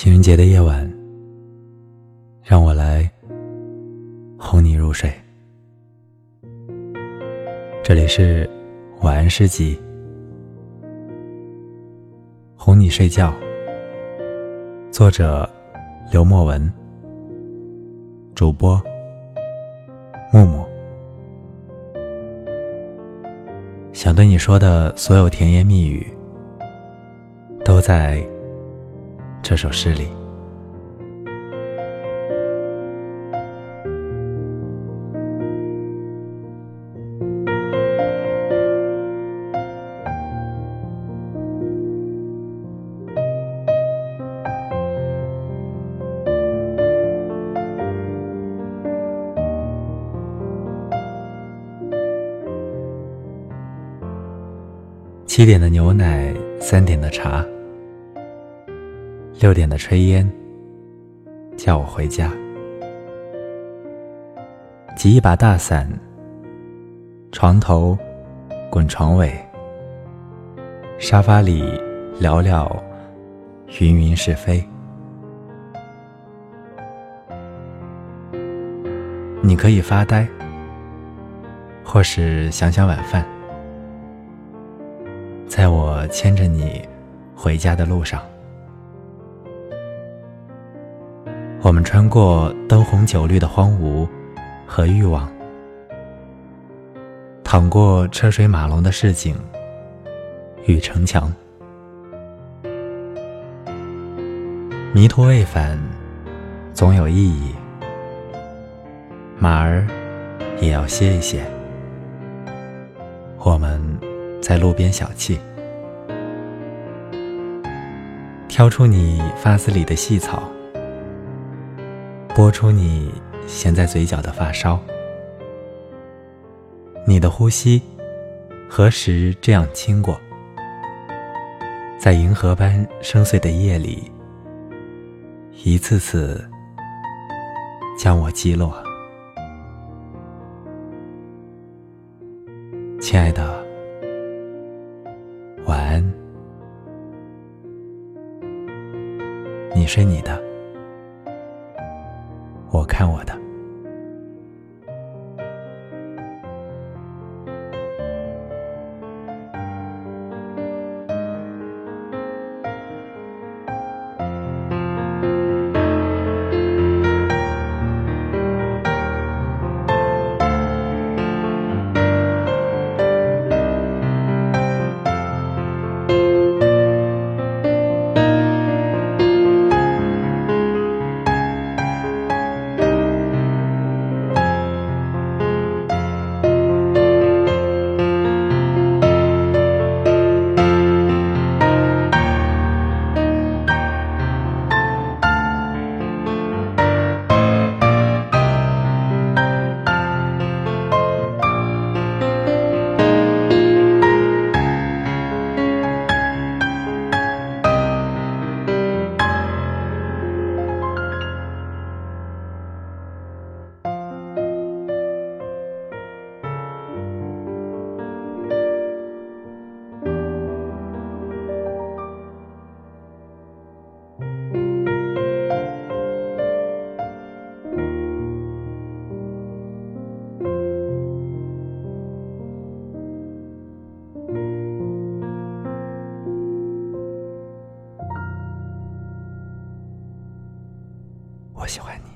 情人节的夜晚，让我来哄你入睡。这里是晚安诗集，哄你睡觉。作者：刘墨文，主播：木木。想对你说的所有甜言蜜语，都在。这首诗里，七点的牛奶，三点的茶。六点的炊烟，叫我回家。挤一把大伞，床头滚床尾，沙发里聊聊云云是非。你可以发呆，或是想想晚饭，在我牵着你回家的路上。我们穿过灯红酒绿的荒芜和欲望，淌过车水马龙的市井与城墙，迷途未返，总有意义。马儿也要歇一歇。我们在路边小憩，挑出你发丝里的细草。拨出你衔在嘴角的发梢，你的呼吸何时这样轻过？在银河般深邃的夜里，一次次将我击落。亲爱的，晚安，你睡你的。我看我的。我喜欢你。